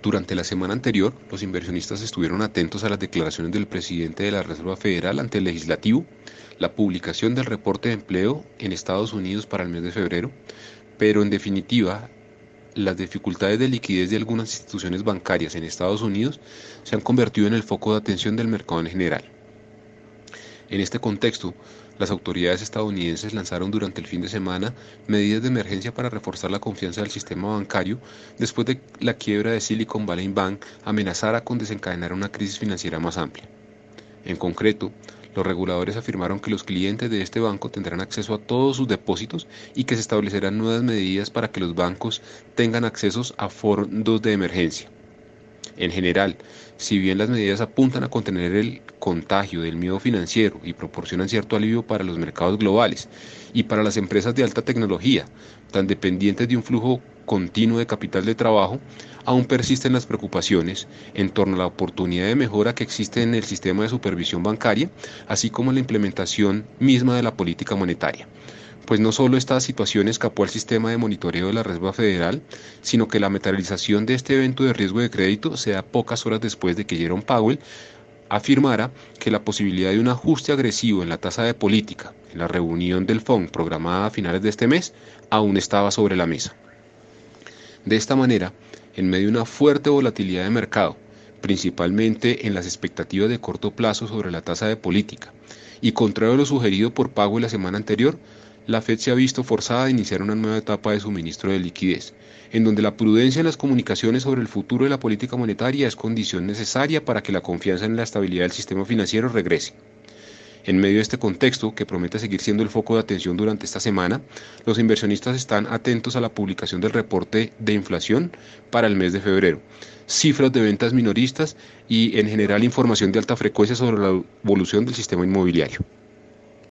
Durante la semana anterior, los inversionistas estuvieron atentos a las declaraciones del presidente de la Reserva Federal ante el legislativo, la publicación del reporte de empleo en Estados Unidos para el mes de febrero, pero en definitiva, las dificultades de liquidez de algunas instituciones bancarias en Estados Unidos se han convertido en el foco de atención del mercado en general. En este contexto, las autoridades estadounidenses lanzaron durante el fin de semana medidas de emergencia para reforzar la confianza del sistema bancario después de la quiebra de Silicon Valley Bank amenazara con desencadenar una crisis financiera más amplia. En concreto, los reguladores afirmaron que los clientes de este banco tendrán acceso a todos sus depósitos y que se establecerán nuevas medidas para que los bancos tengan accesos a fondos de emergencia. En general, si bien las medidas apuntan a contener el contagio del miedo financiero y proporcionan cierto alivio para los mercados globales y para las empresas de alta tecnología, tan dependientes de un flujo continuo de capital de trabajo, aún persisten las preocupaciones en torno a la oportunidad de mejora que existe en el sistema de supervisión bancaria, así como la implementación misma de la política monetaria pues no solo esta situación escapó al sistema de monitoreo de la Reserva Federal, sino que la materialización de este evento de riesgo de crédito se da pocas horas después de que Jerome Powell afirmara que la posibilidad de un ajuste agresivo en la tasa de política en la reunión del FON programada a finales de este mes aún estaba sobre la mesa. De esta manera, en medio de una fuerte volatilidad de mercado, principalmente en las expectativas de corto plazo sobre la tasa de política, y contrario a lo sugerido por Powell la semana anterior, la Fed se ha visto forzada a iniciar una nueva etapa de suministro de liquidez, en donde la prudencia en las comunicaciones sobre el futuro de la política monetaria es condición necesaria para que la confianza en la estabilidad del sistema financiero regrese. En medio de este contexto, que promete seguir siendo el foco de atención durante esta semana, los inversionistas están atentos a la publicación del reporte de inflación para el mes de febrero, cifras de ventas minoristas y en general información de alta frecuencia sobre la evolución del sistema inmobiliario.